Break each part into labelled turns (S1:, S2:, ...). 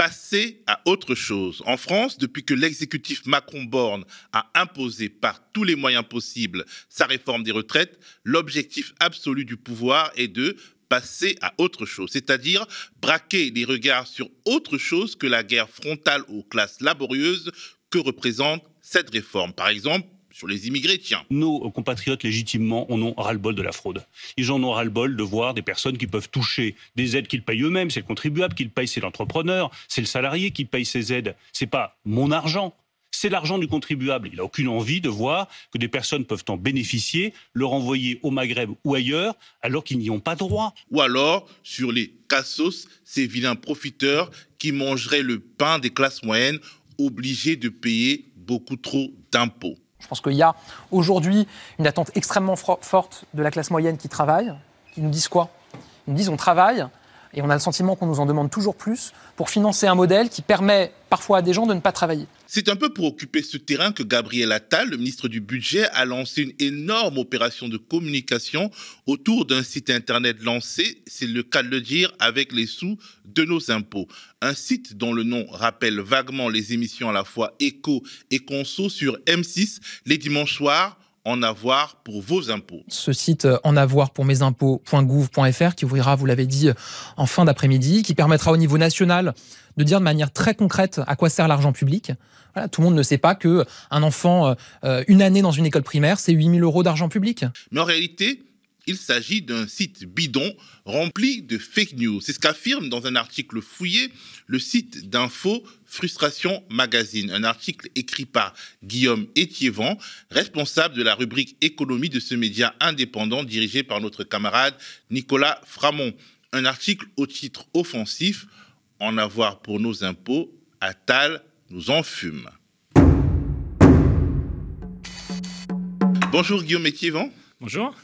S1: passer à autre chose. En France, depuis que l'exécutif Macron-Borne a imposé par tous les moyens possibles sa réforme des retraites, l'objectif absolu du pouvoir est de passer à autre chose, c'est-à-dire braquer les regards sur autre chose que la guerre frontale aux classes laborieuses que représente cette réforme. Par exemple, sur les immigrés, tiens.
S2: Nos compatriotes légitimement en ont ras-le-bol de la fraude. Ils en ont ras-le-bol de voir des personnes qui peuvent toucher des aides qu'ils payent eux-mêmes. C'est le contribuable qui le paye, c'est l'entrepreneur, c'est le salarié qui paye ces aides. C'est pas mon argent. C'est l'argent du contribuable. Il n'a aucune envie de voir que des personnes peuvent en bénéficier, le renvoyer au Maghreb ou ailleurs, alors qu'ils n'y ont pas droit.
S1: Ou alors, sur les cassos, ces vilains profiteurs qui mangeraient le pain des classes moyennes, obligés de payer beaucoup trop d'impôts.
S3: Je pense qu'il y a aujourd'hui une attente extrêmement forte de la classe moyenne qui travaille, qui nous disent quoi? Ils nous disent on travaille et on a le sentiment qu'on nous en demande toujours plus pour financer un modèle qui permet parfois à des gens de ne pas travailler.
S1: C'est un peu pour occuper ce terrain que Gabriel Attal, le ministre du Budget, a lancé une énorme opération de communication autour d'un site internet lancé, c'est le cas de le dire, avec les sous de nos impôts. Un site dont le nom rappelle vaguement les émissions à la fois Écho et Conso sur M6 les dimanches soirs en avoir pour vos impôts.
S3: Ce site euh, en avoir pour mes impôts.gouv.fr qui ouvrira, vous l'avez dit, en fin d'après-midi, qui permettra au niveau national de dire de manière très concrète à quoi sert l'argent public. Voilà, tout le monde ne sait pas que un enfant, euh, euh, une année dans une école primaire, c'est 8000 euros d'argent public.
S1: Mais en réalité, il s'agit d'un site bidon rempli de fake news. C'est ce qu'affirme dans un article fouillé le site d'info Frustration Magazine, un article écrit par Guillaume Étiévent, responsable de la rubrique économie de ce média indépendant dirigé par notre camarade Nicolas Framont. Un article au titre offensif, En avoir pour nos impôts, Attal nous en fume. Bonjour Guillaume Étiévent.
S4: Bonjour.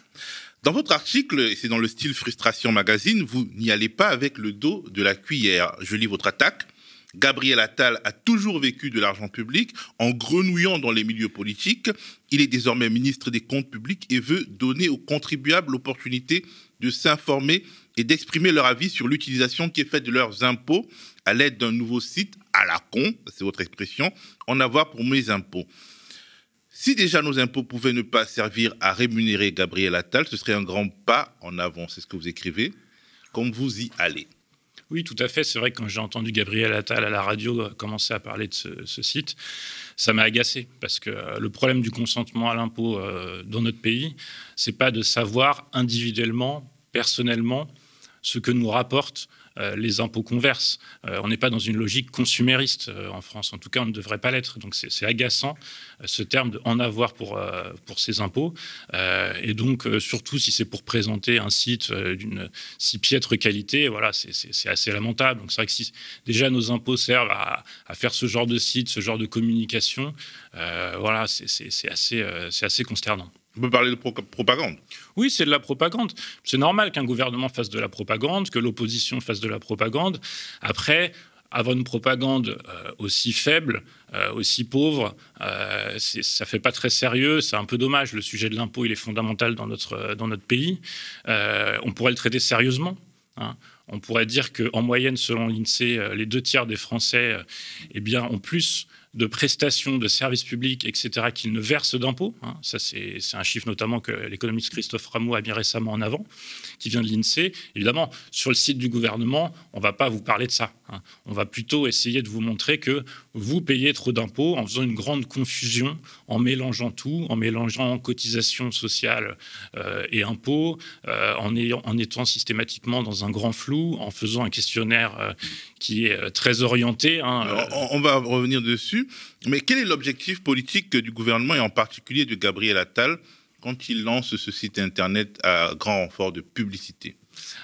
S1: Dans votre article, et c'est dans le style Frustration Magazine, vous n'y allez pas avec le dos de la cuillère. Je lis votre attaque. Gabriel Attal a toujours vécu de l'argent public en grenouillant dans les milieux politiques. Il est désormais ministre des Comptes publics et veut donner aux contribuables l'opportunité de s'informer et d'exprimer leur avis sur l'utilisation qui est faite de leurs impôts à l'aide d'un nouveau site à la con, c'est votre expression, en avoir pour mes impôts. Si déjà nos impôts pouvaient ne pas servir à rémunérer Gabriel Attal, ce serait un grand pas en avant, c'est ce que vous écrivez, comme vous y allez.
S4: Oui, tout à fait. C'est vrai que quand j'ai entendu Gabriel Attal à la radio euh, commencer à parler de ce, site, ça m'a agacé parce que euh, le problème du consentement à l'impôt euh, dans notre pays, c'est pas de savoir individuellement, personnellement, ce que nous rapporte les impôts converses. Euh, on n'est pas dans une logique consumériste euh, en France. En tout cas, on ne devrait pas l'être. Donc, c'est agaçant ce terme de en avoir pour, pour ces impôts. et donc, surtout si c'est pour présenter un site d'une si piètre qualité, voilà, c'est assez lamentable. Donc, c'est vrai que si déjà nos impôts servent à, à, faire ce genre de site, ce genre de communication, voilà, c'est assez, assez consternant.
S1: On peut parler de propagande.
S4: Oui, c'est de la propagande. C'est normal qu'un gouvernement fasse de la propagande, que l'opposition fasse de la propagande. Après, avoir une propagande euh, aussi faible, euh, aussi pauvre, euh, ça fait pas très sérieux. C'est un peu dommage. Le sujet de l'impôt, il est fondamental dans notre, dans notre pays. Euh, on pourrait le traiter sérieusement. Hein. On pourrait dire qu'en moyenne, selon l'INSEE, les deux tiers des Français eh bien, ont plus de prestations de services publics, etc., qu'ils ne versent d'impôts. Hein. Ça, c'est un chiffre notamment que l'économiste Christophe Rameau a mis récemment en avant, qui vient de l'INSEE. Évidemment, sur le site du gouvernement, on ne va pas vous parler de ça. Hein. On va plutôt essayer de vous montrer que vous payez trop d'impôts en faisant une grande confusion, en mélangeant tout, en mélangeant cotisations sociales euh, et impôts, euh, en, ayant, en, étant systématiquement dans un grand flou, en faisant un questionnaire euh, qui est très orienté.
S1: Hein, on va revenir dessus. Mais quel est l'objectif politique du gouvernement et en particulier de Gabriel Attal quand il lance ce site internet à grand renfort de publicité?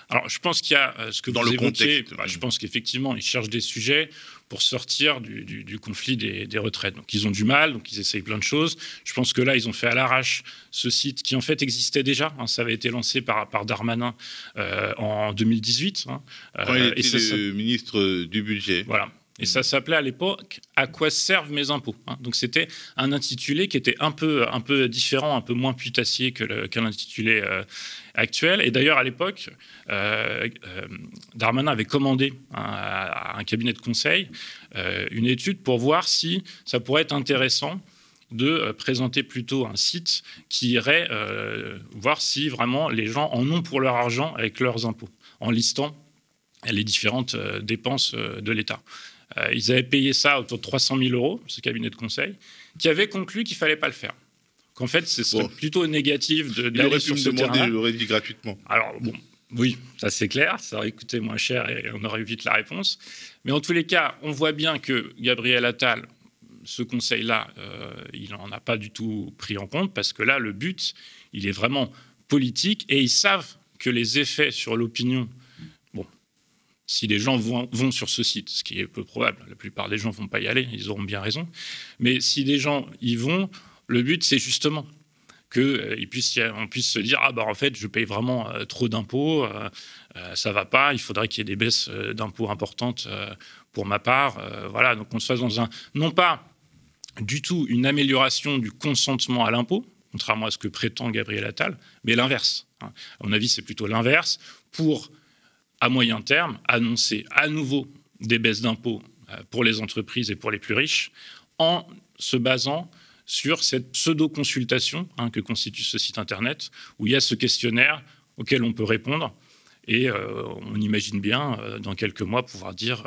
S4: Alors, je pense qu'il y a ce que dans le contexte. Bah, je pense qu'effectivement, il cherche des sujets pour sortir du, conflit des, retraites. Donc ils ont du mal, donc ils essayent plein de choses. Je pense que là, ils ont fait à l'arrache ce site qui en fait existait déjà. Hein. ça avait été lancé par, par Darmanin euh, en 2018.
S1: Hein. Quand il euh, était le ministre du budget.
S4: Voilà. Et ça s'appelait à l'époque À quoi servent mes impôts hein. Donc c'était un intitulé qui était un peu, un peu différent, un peu moins putassier que l'intitulé euh, actuel. Et d'ailleurs, à l'époque, euh, euh, Darmanin avait commandé à un cabinet de conseil une étude pour voir si ça pourrait être intéressant de présenter plutôt un site qui irait voir si vraiment les gens en ont pour leur argent avec leurs impôts, en listant les différentes dépenses de l'État. Euh, ils avaient payé ça autour de 300 000 euros, ce cabinet de conseil, qui avait conclu qu'il fallait pas le faire. Qu'en fait, c'est plutôt négatif d'aller sur ce terrain.
S1: Il aurait dit gratuitement.
S4: Alors, bon, oui, ça c'est clair, ça aurait coûté moins cher et on aurait eu vite la réponse. Mais en tous les cas, on voit bien que Gabriel Attal, ce conseil-là, euh, il n'en a pas du tout pris en compte parce que là, le but, il est vraiment politique et ils savent que les effets sur l'opinion si les gens vont, sur ce site, ce qui est peu probable, la plupart des gens ne vont pas y aller, ils auront bien raison, mais si des gens y vont, le but c'est justement qu'on euh, puisse, puisse se dire ah bah en fait je paye vraiment euh, trop d'impôts, euh, ça va pas, il faudrait qu'il y ait des baisses d'impôts importantes pour ma part, voilà donc on se fasse dans un non pas du tout une amélioration du consentement à l'impôt, contrairement à ce que prétend Gabriel Attal, mais l'inverse. Hein. À mon avis c'est plutôt l'inverse pour à moyen terme, annoncer à nouveau des baisses d'impôts euh, pour les entreprises et pour les plus riches en se basant sur cette pseudo-consultation hein, que constitue ce site Internet, où il y a ce questionnaire auquel on peut répondre. Et euh, on imagine bien, euh, dans quelques mois, pouvoir dire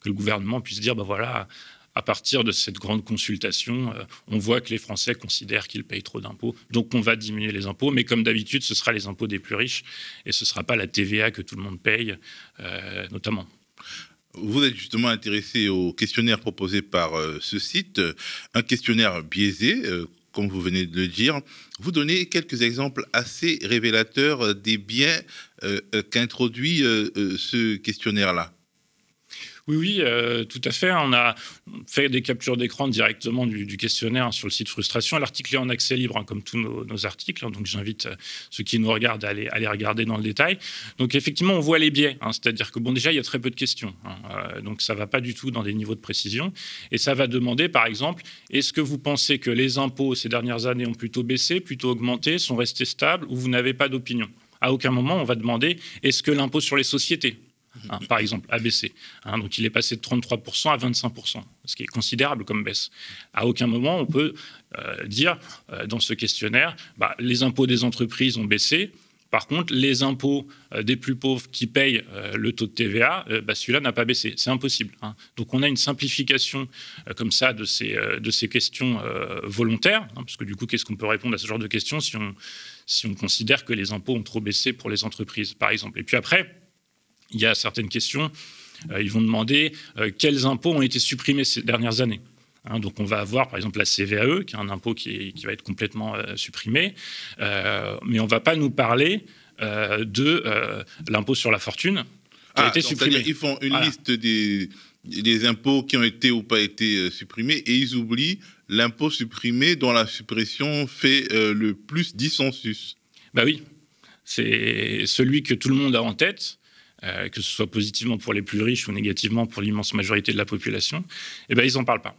S4: que le gouvernement puisse dire, ben voilà, à partir de cette grande consultation, euh, on voit que les Français considèrent qu'ils payent trop d'impôts. Donc on va diminuer les impôts, mais comme d'habitude, ce sera les impôts des plus riches et ce ne sera pas la TVA que tout le monde paye, euh, notamment.
S1: Vous êtes justement intéressé au questionnaire proposé par euh, ce site, un questionnaire biaisé, comme vous venez de le dire. Vous donnez quelques exemples assez révélateurs des biens qu'introduit ce questionnaire-là.
S4: Oui, oui, euh, tout à fait. On a fait des captures d'écran directement du, questionnaire sur le site Frustration. L'article est en accès libre, hein, comme tous nos, articles. Hein, donc, j'invite euh, ceux qui nous regardent à aller, regarder dans le détail. Donc, effectivement, on voit les biais. Hein. C'est-à-dire que, bon, déjà, il y a très peu de questions. Euh, donc, ça ne va pas du tout dans des niveaux de précision. Et ça va demander, par exemple, est-ce que vous pensez que les impôts ces dernières années ont plutôt baissé, plutôt augmenté, sont restés stables, ou vous n'avez pas d'opinion? À aucun moment, on va demander est-ce que l'impôt sur les sociétés Hein, par exemple, a baissé. Hein, donc il est passé de 33% à 25%, ce qui est considérable comme baisse. À aucun moment on peut euh, dire euh, dans ce questionnaire, bah, les impôts des entreprises ont baissé. Par contre, les impôts euh, des plus pauvres qui payent le taux de TVA, bah, celui-là n'a pas baissé. C'est impossible. Hein. Donc on a une simplification comme ça de ces, questions volontaires, parce que du coup, qu'est-ce qu'on peut répondre à ce genre de questions si on, si on considère que les impôts ont trop baissé pour les entreprises, par exemple. Et puis après, il y a certaines questions. Euh, ils vont demander euh, quels impôts ont été supprimés ces dernières années. Hein, donc on va avoir par exemple la CVAE, qui est un impôt qui, va être complètement euh, supprimé, mais on ne va pas nous parler de l'impôt sur la fortune qui a ah, été supprimé.
S1: Ils font une liste des, des, impôts qui ont été ou pas été supprimés et ils oublient l'impôt supprimé dont la suppression fait le plus dissensus.
S4: Bah oui, c'est celui que tout le monde a en tête euh, que ce soit positivement pour les plus riches ou négativement pour l'immense majorité de la population, eh ben, ils n'en parlent pas.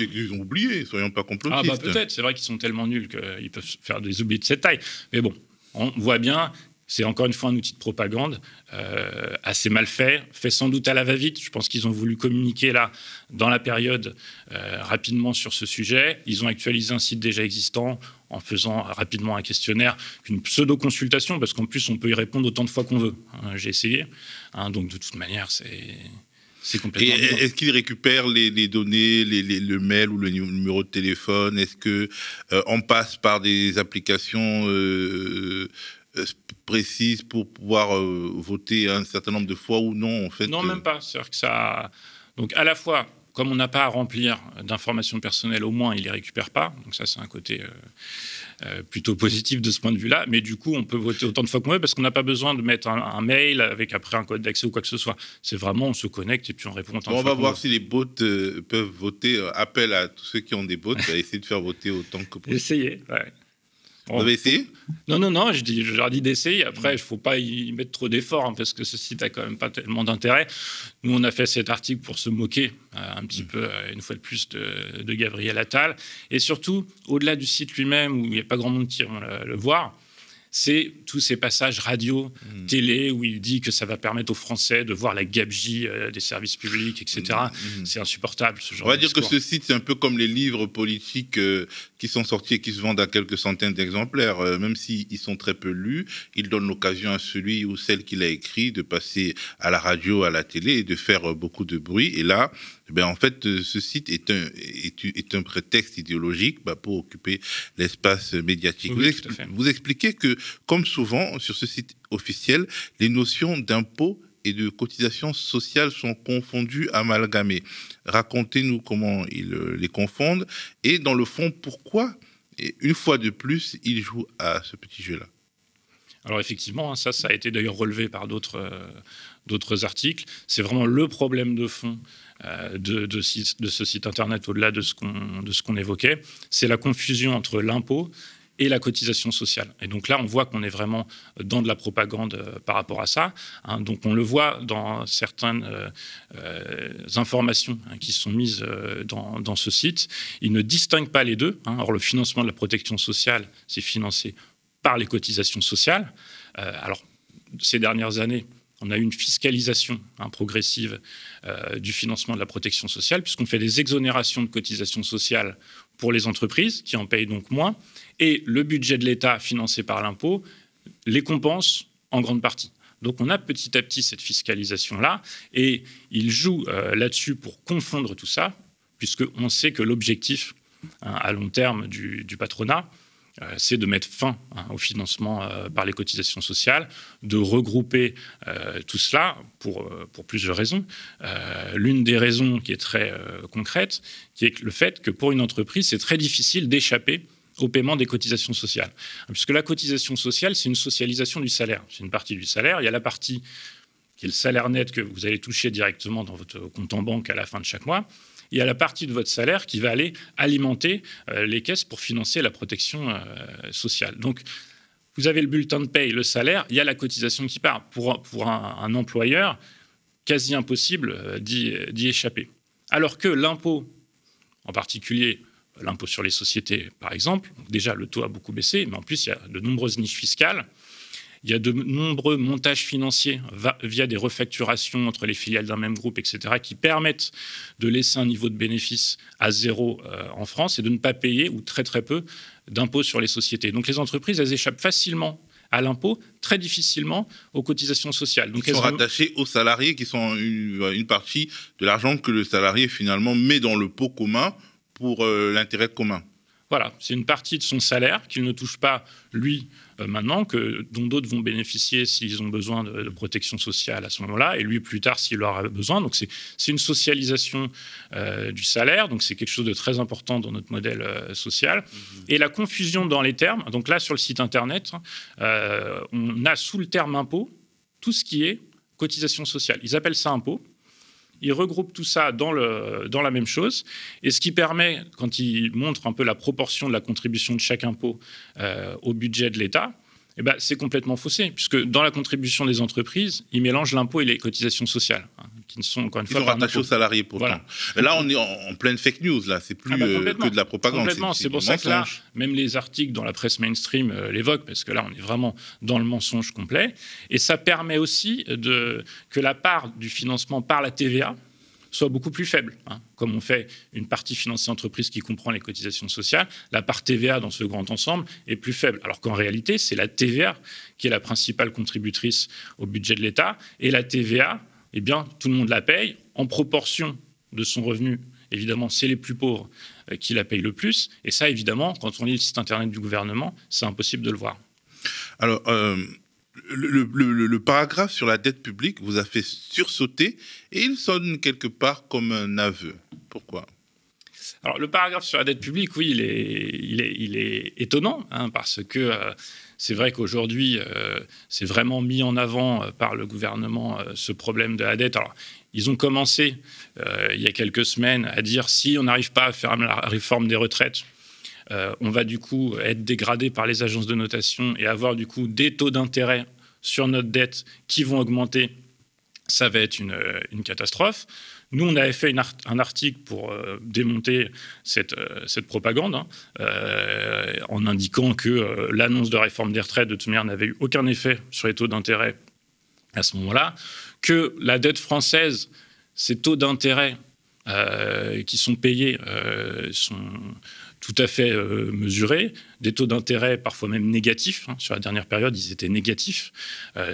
S1: Ils ont oublié, soyons pas complotistes.
S4: Ah bah peut-être, c'est vrai qu'ils sont tellement nuls qu'ils peuvent faire des oublis de cette taille. Mais bon, on voit bien, c'est encore une fois un outil de propagande euh, assez mal fait, fait sans doute à la va-vite. Je pense qu'ils ont voulu communiquer là, dans la période, euh, rapidement sur ce sujet. Ils ont actualisé un site déjà existant en faisant rapidement un questionnaire, une pseudo-consultation, parce qu'en plus, on peut y répondre autant de fois qu'on veut. Hein, j'ai essayé. Hein, donc, de toute manière, c'est. Complètement.
S1: Est-ce qu'ils récupèrent les, données, les, le mail ou le numéro de téléphone? Est-ce que euh, on passe par des applications euh, euh, précises pour pouvoir voter un certain nombre de fois ou non en fait
S4: Non, même pas. C'est-à-dire que ça. Donc à la fois, comme on n'a pas à remplir d'informations personnelles, au moins, il ne les récupère pas. Donc ça, c'est un côté euh, euh, plutôt positif de ce point de vue-là. Mais du coup, on peut voter autant de fois qu'on veut parce qu'on n'a pas besoin de mettre un, mail avec après un code d'accès ou quoi que ce soit. C'est vraiment, on se connecte et puis on répond autant
S1: de
S4: fois
S1: On va voir si les bots euh, peuvent voter. appel à tous ceux qui ont des bots à essayer de faire voter autant que possible.
S4: Essayez, ouais.
S1: Vous avez essayé?
S4: Non, non, non, je, dis, je leur dis d'essayer. Après, il ne faut pas y mettre trop d'efforts, hein, parce que ce site a quand même pas tellement d'intérêt. Nous, on a fait cet article pour se moquer euh, un petit mm. peu, euh, une fois de plus, de, de Gabriel Attal. Et surtout, au-delà du site lui-même, où il n'y a pas grand monde qui va le voir, c'est tous ces passages radio, hmm. télé, où il dit que ça va permettre aux Français de voir la gabegie euh, des services publics, etc. Hmm, hmm. C'est insupportable, ce genre
S1: On va dire que ce site, c'est un peu comme les livres politiques euh, qui sont sortis et qui se vendent à quelques centaines d'exemplaires. Euh, même s'ils sont très peu lus, ils donnent l'occasion à celui ou celle qui l'a écrit de passer à la radio, à la télé et de faire beaucoup de bruit. Et là, ben, en fait, euh, ce site est un, est, un prétexte idéologique bah, pour occuper l'espace médiatique. vous, expliquez que, comme souvent sur ce site officiel, les notions d'impôt et de cotisation sociale sont confondues, amalgamées. Racontez-nous comment ils euh, les confondent et, dans le fond, pourquoi, et une fois de plus, ils jouent à ce petit jeu-là.
S4: Alors effectivement, hein, ça, ça a été d'ailleurs relevé par d'autres euh, d'autres articles. C'est vraiment le problème de fond euh, de, ce site internet au-delà de ce qu'on évoquait. C'est la confusion entre l'impôt et la cotisation sociale. Et donc là, on voit qu'on est vraiment dans de la propagande euh, par rapport à ça. Hein. donc on le voit dans certaines euh, informations hein, qui sont mises dans, dans, ce site. Il ne distingue pas les deux. Hein. Or, le financement de la protection sociale, c'est financé par les cotisations sociales. alors, ces dernières années, on a une fiscalisation hein, progressive euh, du financement de la protection sociale, puisqu'on fait des exonérations de cotisations sociales pour les entreprises, qui en payent donc moins, et le budget de l'État financé par l'impôt les compense en grande partie. Donc on a petit à petit cette fiscalisation-là, et il joue euh, là-dessus pour confondre tout ça, puisqu'on sait que l'objectif hein, à long terme du patronat, c'est de mettre fin hein, au financement euh, par les cotisations sociales, de regrouper euh, tout cela pour, pour plusieurs raisons. L'une des raisons qui est très concrète, qui est le fait que pour une entreprise, c'est très difficile d'échapper au paiement des cotisations sociales. Puisque la cotisation sociale, c'est une socialisation du salaire. C'est une partie du salaire. Il y a la partie qui est le salaire net que vous allez toucher directement dans votre compte en banque à la fin de chaque mois il y a la partie de votre salaire qui va aller alimenter euh, les caisses pour financer la protection euh, sociale. Donc, vous avez le bulletin de paye, le salaire, il y a la cotisation qui part. Pour, pour un, employeur, quasi impossible euh, d'y échapper. Alors que l'impôt, en particulier l'impôt sur les sociétés, par exemple, déjà le taux a beaucoup baissé, mais en plus il y a de nombreuses niches fiscales. Il y a de nombreux montages financiers via des refacturations entre les filiales d'un même groupe, etc., qui permettent de laisser un niveau de bénéfice à zéro euh, en France et de ne pas payer, ou très très peu, d'impôts sur les sociétés. Donc les entreprises, elles échappent facilement à l'impôt, très difficilement aux cotisations sociales.
S1: Donc, elles sont rattachées aux salariés qui sont une, partie de l'argent que le salarié finalement met dans le pot commun pour euh, l'intérêt commun.
S4: Voilà, c'est une partie de son salaire qu'il ne touche pas, lui, euh, maintenant, que, dont d'autres vont bénéficier s'ils ont besoin de, protection sociale à ce moment-là, et lui plus tard s'il aura besoin. Donc c'est une socialisation euh, du salaire, donc c'est quelque chose de très important dans notre modèle euh, social. Mmh. Et la confusion dans les termes, donc là sur le site internet, on a sous le terme impôt tout ce qui est cotisation sociale. Ils appellent ça impôt. Ils regroupent tout ça dans, la même chose. Et ce qui permet, quand ils montrent un peu la proportion de la contribution de chaque impôt euh, au budget de l'État, eh ben, c'est complètement faussé, puisque dans la contribution des entreprises, ils mélangent l'impôt et les cotisations sociales, qui ne sont encore une
S1: fois. Ils sont rattachés aux salariés pourtant. Là, on est en, pleine fake news, là, c'est plus ah bah, euh, que de la propagande.
S4: Complètement, c'est pour ça que là, même les articles dans la presse mainstream euh, l'évoquent, parce que là, on est vraiment dans le mensonge complet. Et ça permet aussi de, que la part du financement par la TVA, soit beaucoup plus faible. Hein. Comme on fait une partie financée entreprise qui comprend les cotisations sociales, la part TVA dans ce grand ensemble est plus faible. Alors qu'en réalité, c'est la TVA qui est la principale contributrice au budget de l'État. Et la TVA, eh bien, tout le monde la paye en proportion de son revenu. Évidemment, c'est les plus pauvres euh, qui la payent le plus. Et ça, évidemment, quand on lit le site internet du gouvernement, c'est impossible de le voir.
S1: Alors, euh, le, paragraphe sur la dette publique vous a fait sursauter et il sonne quelque part comme un aveu. Pourquoi?
S4: Alors, le paragraphe sur la dette publique, oui, il est, il est, il est étonnant, hein, parce que euh, c'est vrai qu'aujourd'hui, euh, c'est vraiment mis en avant euh, par le gouvernement ce problème de la dette. Alors, ils ont commencé il y a quelques semaines à dire si on n'arrive pas à faire la réforme des retraites, on va du coup être dégradé par les agences de notation et avoir du coup des taux d'intérêt sur notre dette qui vont augmenter, ça va être une, catastrophe. Nous, on avait fait un article pour euh, démonter cette, euh, cette propagande, hein, euh, en indiquant que l'annonce de réforme des retraites, de toute manière, n'avait eu aucun effet sur les taux d'intérêt à ce moment-là, que la dette française, ces taux d'intérêt qui sont payés sont tout à fait mesurés, des taux d'intérêt parfois même négatifs. Hein. sur la dernière période, ils étaient négatifs,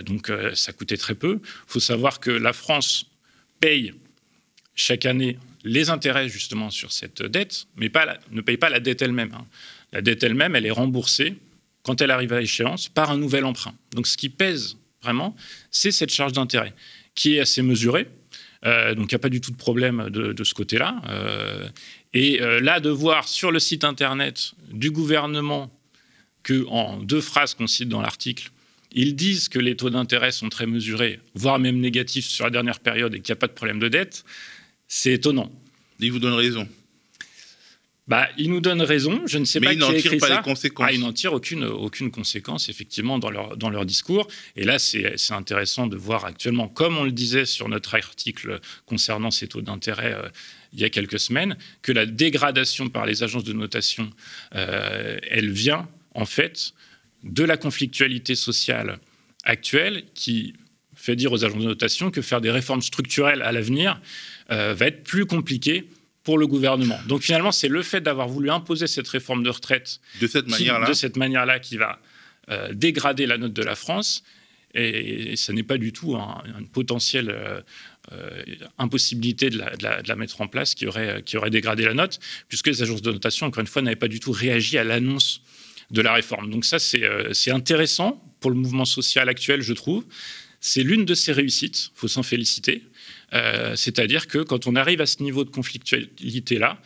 S4: donc ça coûtait très peu. Il faut savoir que la France paye chaque année les intérêts justement sur cette dette, mais ne paye pas la dette elle-même. Hein. La dette elle-même, elle est remboursée quand elle arrive à échéance par un nouvel emprunt. Donc ce qui pèse vraiment, c'est cette charge d'intérêt qui est assez mesurée. Euh, donc il n'y a pas du tout de problème de, ce côté-là. Euh, et euh, là, de voir sur le site internet du gouvernement que en deux phrases qu'on cite dans l'article, ils disent que les taux d'intérêt sont très mesurés, voire même négatifs sur la dernière période et qu'il n'y a pas de problème de dette. C'est étonnant.
S1: Il vous donne raison.
S4: Bah, il nous donne raison. Je ne sais pas
S1: qui
S4: a écrit
S1: pas
S4: ça.
S1: Les conséquences.
S4: Ah, ils n'en tirent aucune, aucune conséquence, effectivement, dans leur, dans leur discours. Et là, c'est intéressant de voir actuellement, comme on le disait sur notre article concernant ces taux d'intérêt euh, il y a quelques semaines, que la dégradation par les agences de notation, euh, elle vient, en fait, de la conflictualité sociale actuelle qui fait dire aux agences de notation que faire des réformes structurelles à l'avenir euh, va être plus compliqué pour le gouvernement. Donc finalement, c'est le fait d'avoir voulu imposer cette réforme de retraite
S1: de cette manière-là,
S4: de cette manière-là, qui va euh, dégrader la note de la France. Et, ce n'est pas du tout une potentielle euh, impossibilité de la, mettre en place qui aurait, qui aurait dégradé la note, puisque les agences de notation, encore une fois, n'avaient pas du tout réagi à l'annonce de la réforme. Donc ça, c'est intéressant pour le mouvement social actuel, je trouve. C'est l'une de ses réussites, il faut s'en féliciter. Euh, c'est-à-dire que quand on arrive à ce niveau de conflictualité-là,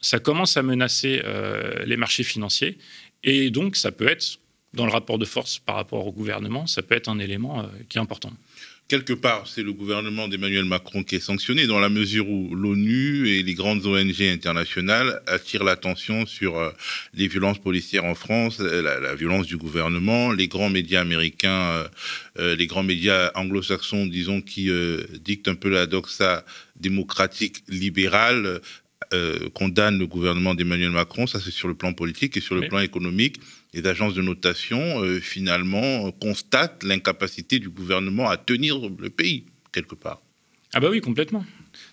S4: ça commence à menacer euh, les marchés financiers. Et donc, ça peut être, dans le rapport de force par rapport au gouvernement, ça peut être un élément euh, qui est important
S1: quelque part, c'est le gouvernement d'Emmanuel Macron qui est sanctionné dans la mesure où l'ONU et les grandes ONG internationales attirent l'attention sur euh, les violences policières en France, euh, la, violence du gouvernement, les grands médias américains, euh, les grands médias anglo-saxons, disons, qui dictent un peu la doxa démocratique libérale, condamnent le gouvernement d'Emmanuel Macron. Ça, c'est sur le plan politique et sur le plan économique les agences de notation, euh, finalement, constatent l'incapacité du gouvernement à tenir le pays, quelque part.
S4: Ah bah oui, complètement.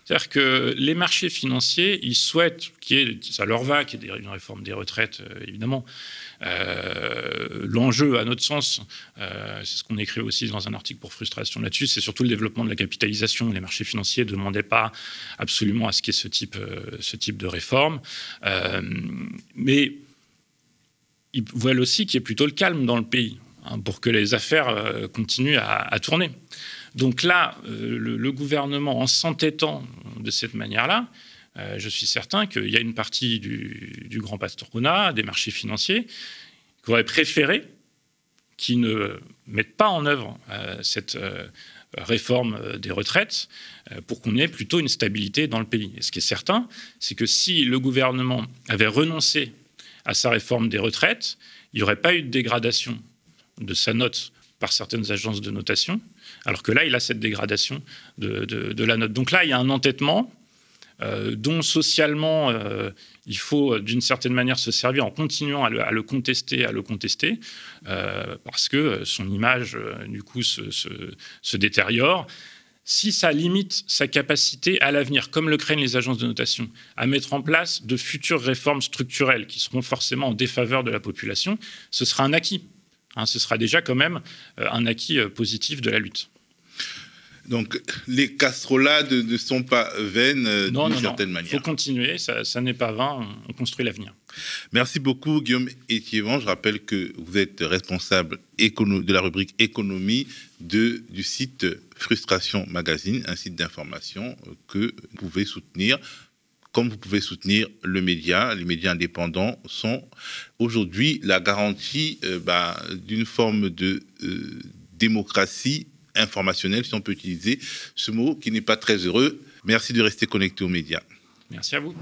S4: C'est-à-dire que les marchés financiers, ils souhaitent qu'il y ait, ça leur va, qu'il y ait une réforme des retraites, euh, évidemment. Euh, l'enjeu, à notre sens, c'est ce qu'on écrit aussi dans un article pour frustration là-dessus, c'est surtout le développement de la capitalisation. Les marchés financiers ne demandaient pas absolument à ce qu'il y ait ce type, ce type de réforme. mais ils veulent aussi qu'il y ait plutôt le calme dans le pays hein, pour que les affaires euh, continuent à, tourner. Donc là, euh, le, gouvernement, en s'entêtant de cette manière-là, euh, je suis certain qu'il y a une partie du, grand patronat, des marchés financiers, qui aurait préféré qu'ils ne mettent pas en œuvre cette réforme des retraites pour qu'on ait plutôt une stabilité dans le pays. Et ce qui est certain, c'est que si le gouvernement avait renoncé à sa réforme des retraites, il n'y aurait pas eu de dégradation de sa note par certaines agences de notation, alors que là, il a cette dégradation de, la note. Donc là, il y a un entêtement euh, dont socialement, euh, il faut d'une certaine manière se servir en continuant à le, contester, à le contester, euh, parce que son image, du coup, se détériore si ça limite sa capacité à l'avenir, comme le craignent les agences de notation, à mettre en place de futures réformes structurelles qui seront forcément en défaveur de la population, ce sera un acquis. Hein, ce sera déjà quand même euh, un acquis euh, positif de la lutte.
S1: Donc les casserolades ne sont pas vaines euh, d'une certaine manière.
S4: Il faut continuer, ça, n'est pas vain, on construit l'avenir.
S1: Merci beaucoup Guillaume Etiévan. Je rappelle que vous êtes responsable de la rubrique économie de, du site Frustration Magazine, un site d'information que vous pouvez soutenir comme vous pouvez soutenir le média. Les médias indépendants sont aujourd'hui la garantie euh, bah, d'une forme de euh, démocratie informationnelle, si on peut utiliser ce mot qui n'est pas très heureux. Merci de rester connecté aux médias.
S4: Merci à vous.